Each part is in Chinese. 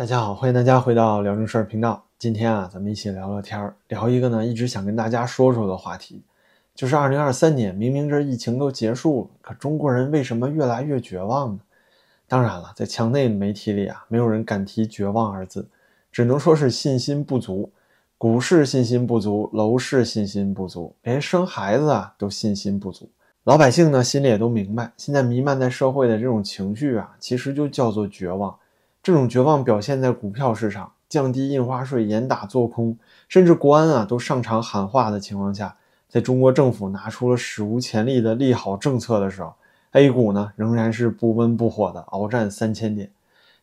大家好，欢迎大家回到聊正事儿频道。今天啊，咱们一起聊聊天儿，聊一个呢一直想跟大家说说的话题，就是二零二三年，明明这疫情都结束了，可中国人为什么越来越绝望呢？当然了，在墙内媒体里啊，没有人敢提绝望二字，只能说是信心不足。股市信心不足，楼市信心不足，连生孩子啊都信心不足。老百姓呢心里也都明白，现在弥漫在社会的这种情绪啊，其实就叫做绝望。这种绝望表现在股票市场降低印花税、严打做空，甚至国安啊都上场喊话的情况下，在中国政府拿出了史无前例的利好政策的时候，A 股呢仍然是不温不火的鏖战三千点。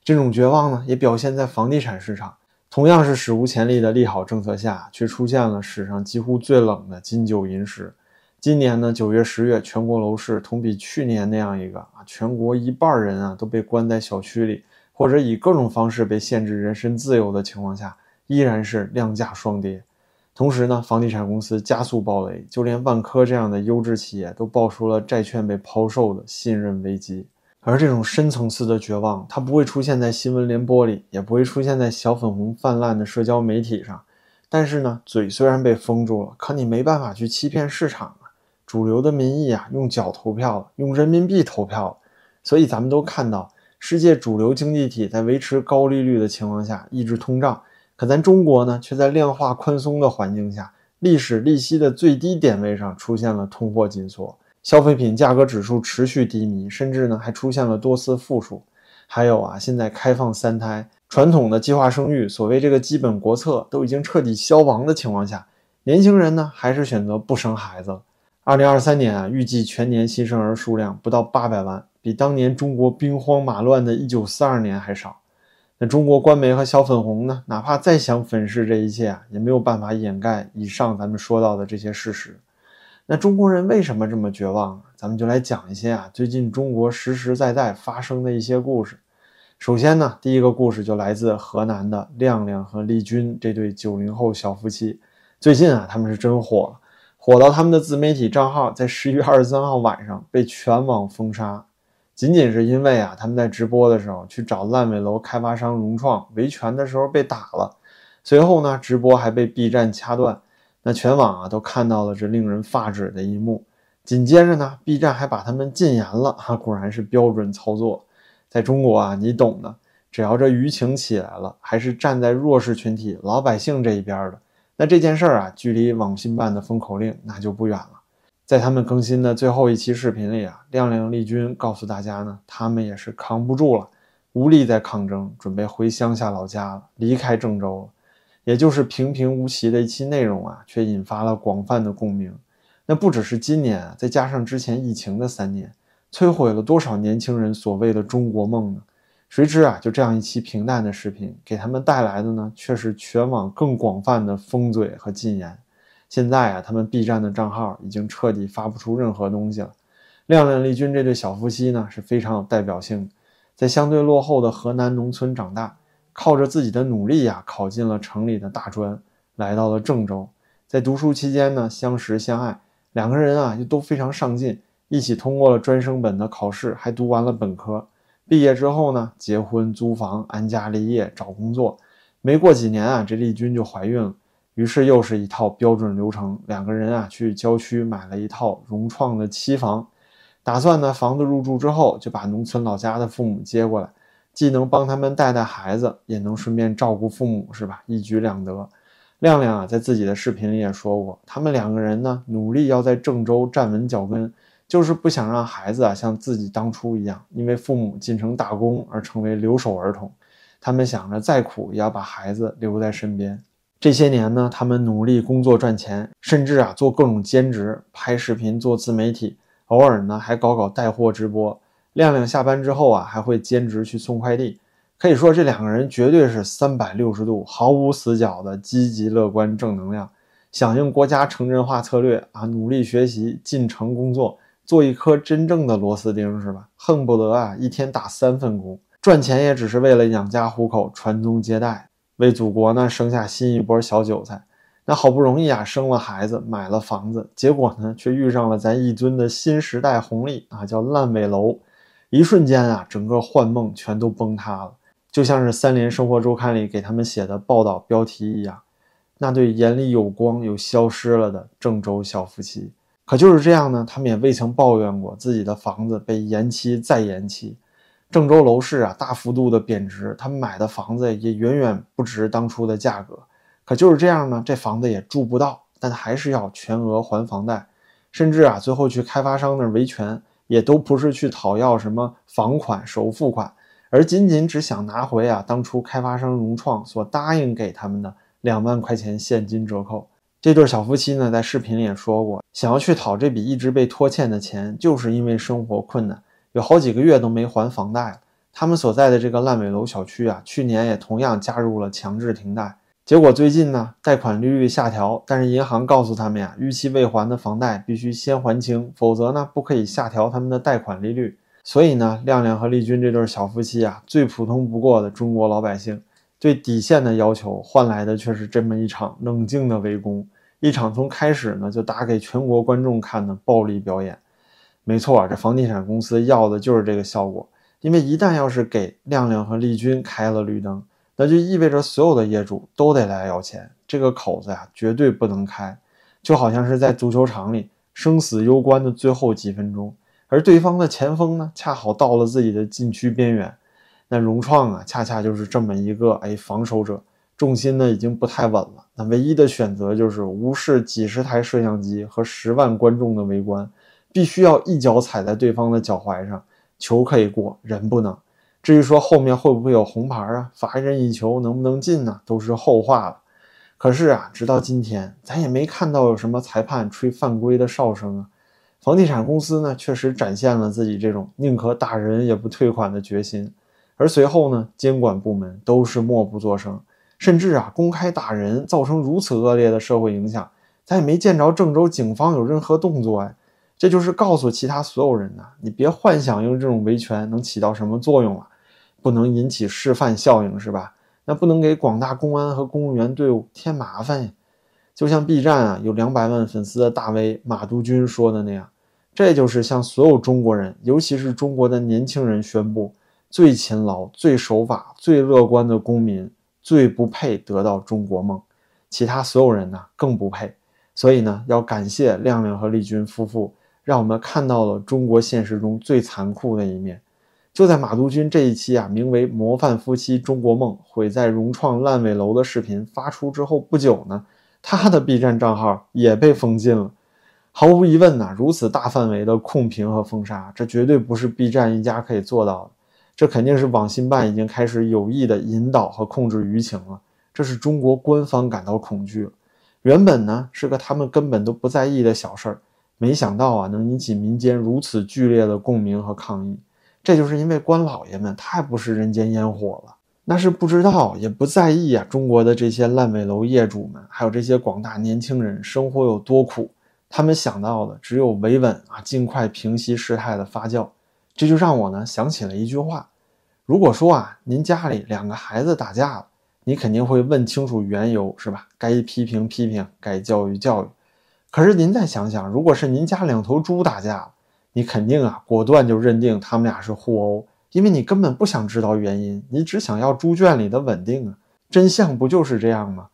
这种绝望呢也表现在房地产市场，同样是史无前例的利好政策下，却出现了史上几乎最冷的金九银十。今年呢九月、十月，全国楼市同比去年那样一个啊，全国一半人啊都被关在小区里。或者以各种方式被限制人身自由的情况下，依然是量价双跌。同时呢，房地产公司加速暴雷，就连万科这样的优质企业都爆出了债券被抛售的信任危机。而这种深层次的绝望，它不会出现在新闻联播里，也不会出现在小粉红泛滥的社交媒体上。但是呢，嘴虽然被封住了，可你没办法去欺骗市场啊。主流的民意啊，用脚投票，用人民币投票。所以咱们都看到。世界主流经济体在维持高利率的情况下抑制通胀，可咱中国呢，却在量化宽松的环境下，历史利息的最低点位上出现了通货紧缩，消费品价格指数持续低迷，甚至呢还出现了多次负数。还有啊，现在开放三胎，传统的计划生育，所谓这个基本国策都已经彻底消亡的情况下，年轻人呢还是选择不生孩子了。二零二三年啊，预计全年新生儿数量不到八百万。比当年中国兵荒马乱的一九四二年还少。那中国官媒和小粉红呢？哪怕再想粉饰这一切啊，也没有办法掩盖以上咱们说到的这些事实。那中国人为什么这么绝望？咱们就来讲一些啊，最近中国实实在在发生的一些故事。首先呢，第一个故事就来自河南的亮亮和丽君这对九零后小夫妻。最近啊，他们是真火了，火到他们的自媒体账号在十一月二十三号晚上被全网封杀。仅仅是因为啊，他们在直播的时候去找烂尾楼开发商融创维权的时候被打了，随后呢，直播还被 B 站掐断，那全网啊都看到了这令人发指的一幕。紧接着呢，B 站还把他们禁言了啊，果然是标准操作。在中国啊，你懂的，只要这舆情起来了，还是站在弱势群体老百姓这一边的，那这件事儿啊，距离网信办的封口令那就不远了。在他们更新的最后一期视频里啊，亮亮丽君告诉大家呢，他们也是扛不住了，无力再抗争，准备回乡下老家了，离开郑州了。也就是平平无奇的一期内容啊，却引发了广泛的共鸣。那不只是今年，再加上之前疫情的三年，摧毁了多少年轻人所谓的中国梦呢？谁知啊，就这样一期平淡的视频，给他们带来的呢，却是全网更广泛的封嘴和禁言。现在啊，他们 B 站的账号已经彻底发不出任何东西了。亮亮、丽君这对小夫妻呢是非常有代表性的，在相对落后的河南农村长大，靠着自己的努力呀，考进了城里的大专，来到了郑州。在读书期间呢，相识相爱，两个人啊又都非常上进，一起通过了专升本的考试，还读完了本科。毕业之后呢，结婚、租房、安家立业、找工作。没过几年啊，这丽君就怀孕了。于是又是一套标准流程，两个人啊去郊区买了一套融创的期房，打算呢房子入住之后就把农村老家的父母接过来，既能帮他们带带孩子，也能顺便照顾父母，是吧？一举两得。亮亮啊在自己的视频里也说过，他们两个人呢努力要在郑州站稳脚跟，就是不想让孩子啊像自己当初一样，因为父母进城打工而成为留守儿童。他们想着再苦也要把孩子留在身边。这些年呢，他们努力工作赚钱，甚至啊做各种兼职，拍视频做自媒体，偶尔呢还搞搞带货直播。亮亮下班之后啊，还会兼职去送快递。可以说，这两个人绝对是三百六十度毫无死角的积极乐观正能量，响应国家城镇化策略啊，努力学习，进城工作，做一颗真正的螺丝钉，是吧？恨不得啊一天打三份工，赚钱也只是为了养家糊口，传宗接代。为祖国呢生下新一波小韭菜，那好不容易啊生了孩子，买了房子，结果呢却遇上了咱一尊的新时代红利啊，叫烂尾楼，一瞬间啊整个幻梦全都崩塌了。就像是《三联生活周刊》里给他们写的报道标题一样，那对眼里有光又消失了的郑州小夫妻。可就是这样呢，他们也未曾抱怨过自己的房子被延期再延期。郑州楼市啊，大幅度的贬值，他们买的房子也远远不值当初的价格。可就是这样呢，这房子也住不到，但还是要全额还房贷，甚至啊，最后去开发商那儿维权，也都不是去讨要什么房款、首付款，而仅仅只想拿回啊当初开发商融创所答应给他们的两万块钱现金折扣。这对小夫妻呢，在视频里也说过，想要去讨这笔一直被拖欠的钱，就是因为生活困难。有好几个月都没还房贷了。他们所在的这个烂尾楼小区啊，去年也同样加入了强制停贷。结果最近呢，贷款利率下调，但是银行告诉他们呀，逾期未还的房贷必须先还清，否则呢，不可以下调他们的贷款利率。所以呢，亮亮和丽君这对小夫妻啊，最普通不过的中国老百姓，最底线的要求换来的却是这么一场冷静的围攻，一场从开始呢就打给全国观众看的暴力表演。没错啊，这房地产公司要的就是这个效果。因为一旦要是给亮亮和丽君开了绿灯，那就意味着所有的业主都得来要钱，这个口子呀绝对不能开。就好像是在足球场里生死攸关的最后几分钟，而对方的前锋呢恰好到了自己的禁区边缘，那融创啊恰恰就是这么一个哎防守者，重心呢已经不太稳了。那唯一的选择就是无视几十台摄像机和十万观众的围观。必须要一脚踩在对方的脚踝上，球可以过，人不能。至于说后面会不会有红牌啊，罚一人一球能不能进呢，都是后话了。可是啊，直到今天，咱也没看到有什么裁判吹犯规的哨声啊。房地产公司呢，确实展现了自己这种宁可打人也不退款的决心。而随后呢，监管部门都是默不作声，甚至啊，公开打人，造成如此恶劣的社会影响，咱也没见着郑州警方有任何动作哎。这就是告诉其他所有人呐，你别幻想用这种维权能起到什么作用了，不能引起示范效应是吧？那不能给广大公安和公务员队伍添麻烦呀。就像 B 站啊有两百万粉丝的大 V 马杜军说的那样，这就是向所有中国人，尤其是中国的年轻人宣布：最勤劳、最守法、最乐观的公民，最不配得到中国梦，其他所有人呢更不配。所以呢，要感谢亮亮和丽君夫妇。让我们看到了中国现实中最残酷的一面。就在马杜军这一期啊，名为《模范夫妻中国梦毁在融创烂尾楼》的视频发出之后不久呢，他的 B 站账号也被封禁了。毫无疑问呐，如此大范围的控评和封杀，这绝对不是 B 站一家可以做到的。这肯定是网信办已经开始有意的引导和控制舆情了。这是中国官方感到恐惧。原本呢，是个他们根本都不在意的小事儿。没想到啊，能引起民间如此剧烈的共鸣和抗议，这就是因为官老爷们太不食人间烟火了。那是不知道也不在意啊，中国的这些烂尾楼业主们，还有这些广大年轻人生活有多苦，他们想到的只有维稳啊，尽快平息事态的发酵。这就让我呢想起了一句话：如果说啊，您家里两个孩子打架了，你肯定会问清楚缘由，是吧？该批评批评，该教育教育。可是您再想想，如果是您家两头猪打架，你肯定啊果断就认定他们俩是互殴，因为你根本不想知道原因，你只想要猪圈里的稳定啊。真相不就是这样吗？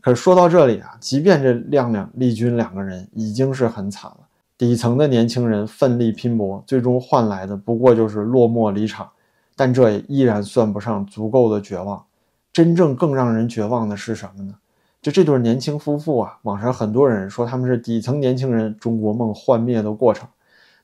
可是说到这里啊，即便这亮亮、丽君两个人已经是很惨了，底层的年轻人奋力拼搏，最终换来的不过就是落寞离场，但这也依然算不上足够的绝望。真正更让人绝望的是什么呢？就这对年轻夫妇啊，网上很多人说他们是底层年轻人中国梦幻灭的过程，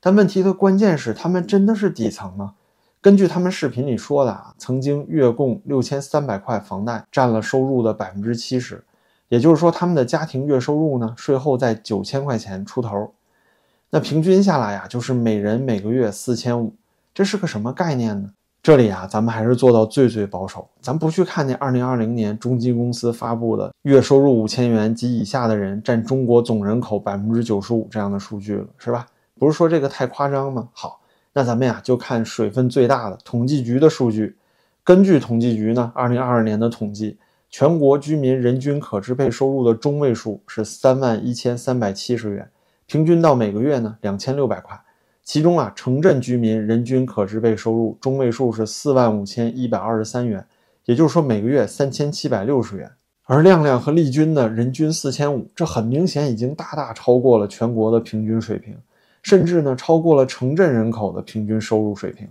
但问题的关键是他们真的是底层吗？根据他们视频里说的啊，曾经月供六千三百块房贷占了收入的百分之七十，也就是说他们的家庭月收入呢，税后在九千块钱出头，那平均下来呀，就是每人每个月四千五，这是个什么概念呢？这里啊，咱们还是做到最最保守，咱不去看那二零二零年中金公司发布的月收入五千元及以下的人占中国总人口百分之九十五这样的数据了，是吧？不是说这个太夸张吗？好，那咱们呀就看水分最大的统计局的数据。根据统计局呢，二零二二年的统计，全国居民人均可支配收入的中位数是三万一千三百七十元，平均到每个月呢两千六百块。其中啊，城镇居民人均可支配收入中位数是四万五千一百二十三元，也就是说每个月三千七百六十元。而亮亮和丽君呢，人均四千五，这很明显已经大大超过了全国的平均水平，甚至呢超过了城镇人口的平均收入水平。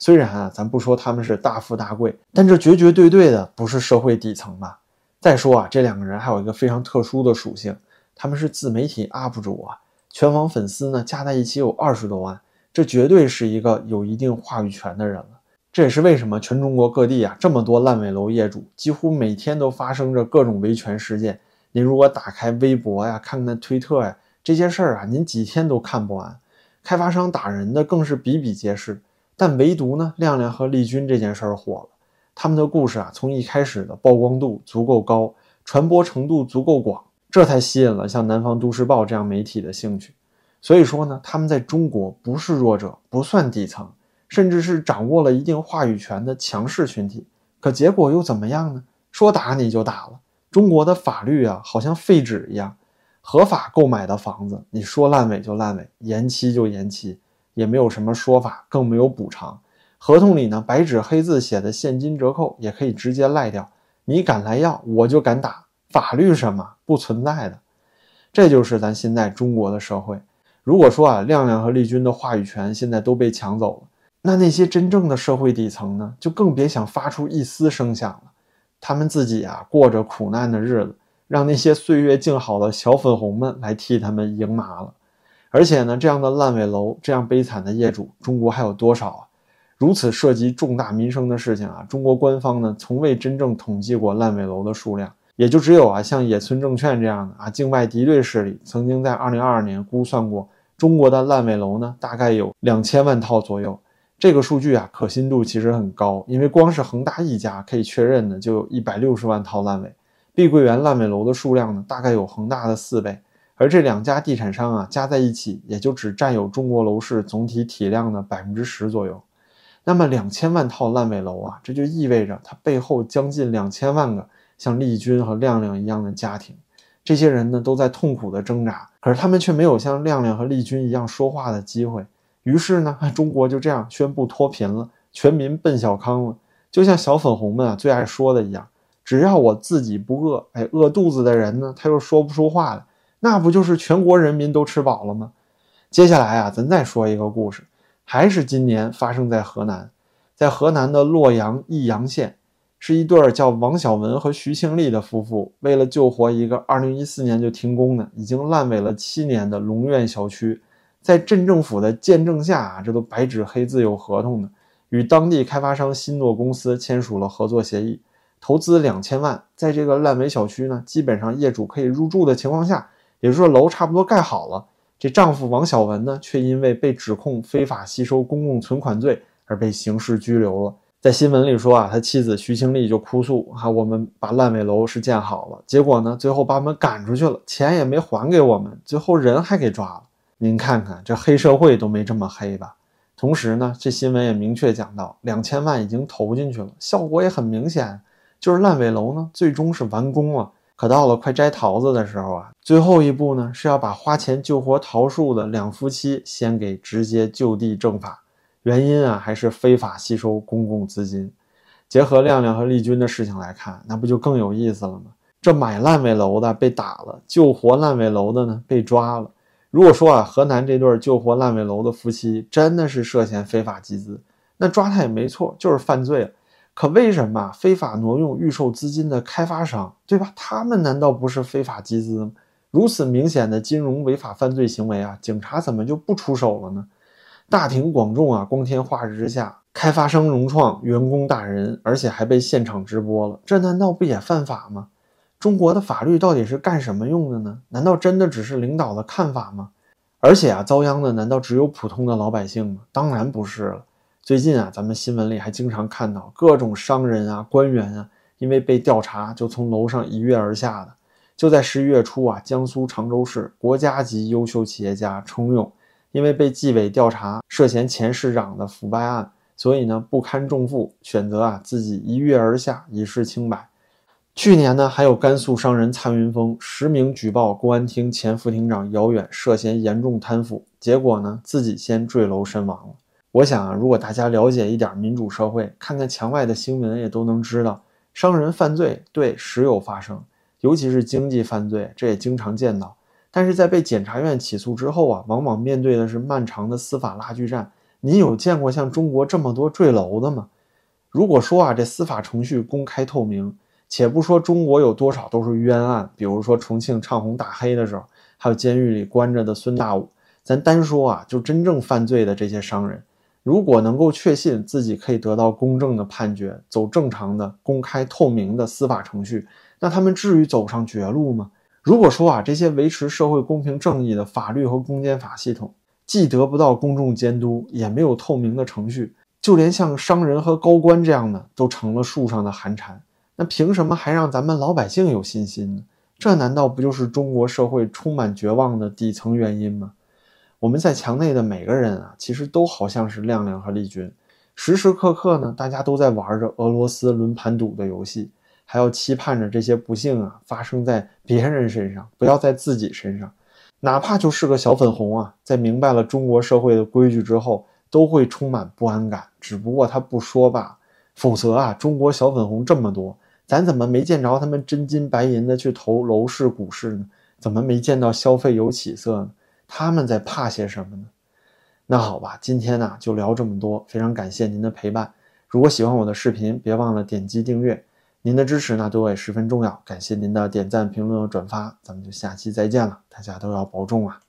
虽然啊，咱不说他们是大富大贵，但这绝绝对对的不是社会底层吧？再说啊，这两个人还有一个非常特殊的属性，他们是自媒体 UP 主啊，全网粉丝呢加在一起有二十多万，这绝对是一个有一定话语权的人了。这也是为什么全中国各地啊这么多烂尾楼业主，几乎每天都发生着各种维权事件。您如果打开微博呀，看看推特呀，这些事儿啊，您几天都看不完。开发商打人的更是比比皆是。但唯独呢，亮亮和丽君这件事儿火了。他们的故事啊，从一开始的曝光度足够高，传播程度足够广，这才吸引了像南方都市报这样媒体的兴趣。所以说呢，他们在中国不是弱者，不算底层。甚至是掌握了一定话语权的强势群体，可结果又怎么样呢？说打你就打了。中国的法律啊，好像废纸一样，合法购买的房子，你说烂尾就烂尾，延期就延期，也没有什么说法，更没有补偿。合同里呢，白纸黑字写的现金折扣也可以直接赖掉。你敢来要，我就敢打。法律什么不存在的，这就是咱现在中国的社会。如果说啊，亮亮和丽君的话语权现在都被抢走了。那那些真正的社会底层呢，就更别想发出一丝声响了。他们自己啊，过着苦难的日子，让那些岁月静好的小粉红们来替他们赢麻了。而且呢，这样的烂尾楼，这样悲惨的业主，中国还有多少啊？如此涉及重大民生的事情啊，中国官方呢，从未真正统计过烂尾楼的数量，也就只有啊，像野村证券这样的啊，境外敌对势力曾经在2022年估算过，中国的烂尾楼呢，大概有两千万套左右。这个数据啊，可信度其实很高，因为光是恒大一家可以确认的就有一百六十万套烂尾，碧桂园烂尾楼的数量呢，大概有恒大的四倍，而这两家地产商啊，加在一起也就只占有中国楼市总体体量的百分之十左右。那么两千万套烂尾楼啊，这就意味着它背后将近两千万个像丽君和亮亮一样的家庭，这些人呢都在痛苦的挣扎，可是他们却没有像亮亮和丽君一样说话的机会。于是呢，中国就这样宣布脱贫了，全民奔小康了。就像小粉红们啊最爱说的一样，只要我自己不饿，哎，饿肚子的人呢，他又说不出话来，那不就是全国人民都吃饱了吗？接下来啊，咱再说一个故事，还是今年发生在河南，在河南的洛阳益阳县，是一对儿叫王小文和徐庆丽的夫妇，为了救活一个2014年就停工的、已经烂尾了七年的龙苑小区。在镇政府的见证下啊，这都白纸黑字有合同的，与当地开发商新诺公司签署了合作协议，投资两千万，在这个烂尾小区呢，基本上业主可以入住的情况下，也就是说楼差不多盖好了，这丈夫王小文呢，却因为被指控非法吸收公共存款罪而被刑事拘留了。在新闻里说啊，他妻子徐清丽就哭诉啊，我们把烂尾楼是建好了，结果呢，最后把我们赶出去了，钱也没还给我们，最后人还给抓了。您看看，这黑社会都没这么黑吧？同时呢，这新闻也明确讲到，两千万已经投进去了，效果也很明显，就是烂尾楼呢，最终是完工了。可到了快摘桃子的时候啊，最后一步呢，是要把花钱救活桃树的两夫妻先给直接就地正法。原因啊，还是非法吸收公共资金。结合亮亮和丽君的事情来看，那不就更有意思了吗？这买烂尾楼的被打了，救活烂尾楼的呢被抓了。如果说啊，河南这对救活烂尾楼的夫妻真的是涉嫌非法集资，那抓他也没错，就是犯罪了。可为什么非法挪用预售资金的开发商，对吧？他们难道不是非法集资吗？如此明显的金融违法犯罪行为啊，警察怎么就不出手了呢？大庭广众啊，光天化日之下，开发商融创员工打人，而且还被现场直播了，这难道不也犯法吗？中国的法律到底是干什么用的呢？难道真的只是领导的看法吗？而且啊，遭殃的难道只有普通的老百姓吗？当然不是了。最近啊，咱们新闻里还经常看到各种商人啊、官员啊，因为被调查就从楼上一跃而下的。就在十一月初啊，江苏常州市国家级优秀企业家程勇，因为被纪委调查涉嫌前市长的腐败案，所以呢不堪重负，选择啊自己一跃而下，以示清白。去年呢，还有甘肃商人蔡云峰实名举报公安厅前副厅长姚远涉嫌严重贪腐，结果呢，自己先坠楼身亡了。我想啊，如果大家了解一点民主社会，看看墙外的新闻，也都能知道，商人犯罪，对，时有发生，尤其是经济犯罪，这也经常见到。但是在被检察院起诉之后啊，往往面对的是漫长的司法拉锯战。你有见过像中国这么多坠楼的吗？如果说啊，这司法程序公开透明，且不说中国有多少都是冤案，比如说重庆唱红打黑的时候，还有监狱里关着的孙大武，咱单说啊，就真正犯罪的这些商人，如果能够确信自己可以得到公正的判决，走正常的、公开透明的司法程序，那他们至于走上绝路吗？如果说啊，这些维持社会公平正义的法律和公检法系统既得不到公众监督，也没有透明的程序，就连像商人和高官这样的都成了树上的寒蝉，那凭什么还让咱们老百姓有信心呢？这难道不就是中国社会充满绝望的底层原因吗？我们在墙内的每个人啊，其实都好像是亮亮和丽君，时时刻刻呢，大家都在玩着俄罗斯轮盘赌的游戏。还要期盼着这些不幸啊发生在别人身上，不要在自己身上。哪怕就是个小粉红啊，在明白了中国社会的规矩之后，都会充满不安感。只不过他不说吧，否则啊，中国小粉红这么多，咱怎么没见着他们真金白银的去投楼市股市呢？怎么没见到消费有起色呢？他们在怕些什么呢？那好吧，今天呢就聊这么多，非常感谢您的陪伴。如果喜欢我的视频，别忘了点击订阅。您的支持呢，对我也十分重要。感谢您的点赞、评论和转发，咱们就下期再见了。大家都要保重啊！